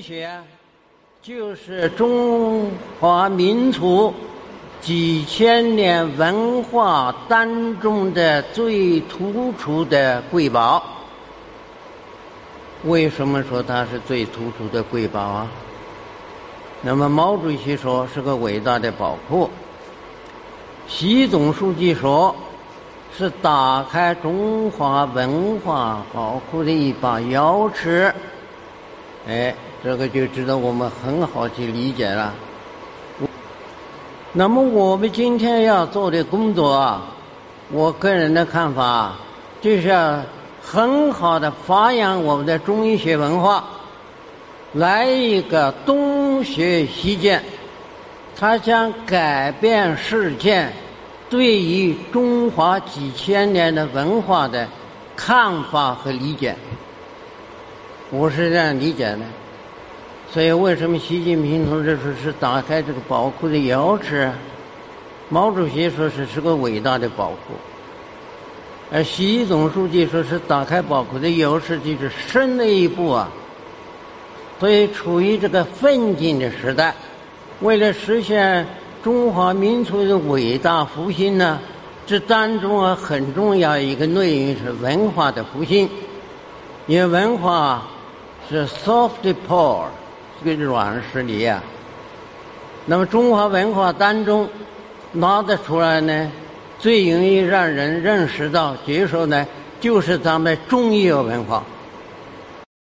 学就是中华民族几千年文化当中的最突出的瑰宝。为什么说它是最突出的瑰宝啊？那么毛主席说是个伟大的宝库，习总书记说是打开中华文化宝库的一把钥匙。哎，这个就值得我们很好去理解了。那么我们今天要做的工作啊，我个人的看法就是要很好的发扬我们的中医学文化，来一个东学西渐，它将改变世界对于中华几千年的文化的看法和理解。我是这样理解的，所以为什么习近平同志说是打开这个宝库的钥匙？毛主席说是是个伟大的宝库，而习总书记说是打开宝库的钥匙就是深了一步啊。所以处于这个奋进的时代，为了实现中华民族的伟大复兴呢，这当中啊很重要一个内容是文化的复兴，因为文化。是 soft power，这个软实力啊。那么中华文化当中拿得出来呢，最容易让人认识到、接受呢，就是咱们中医药文化。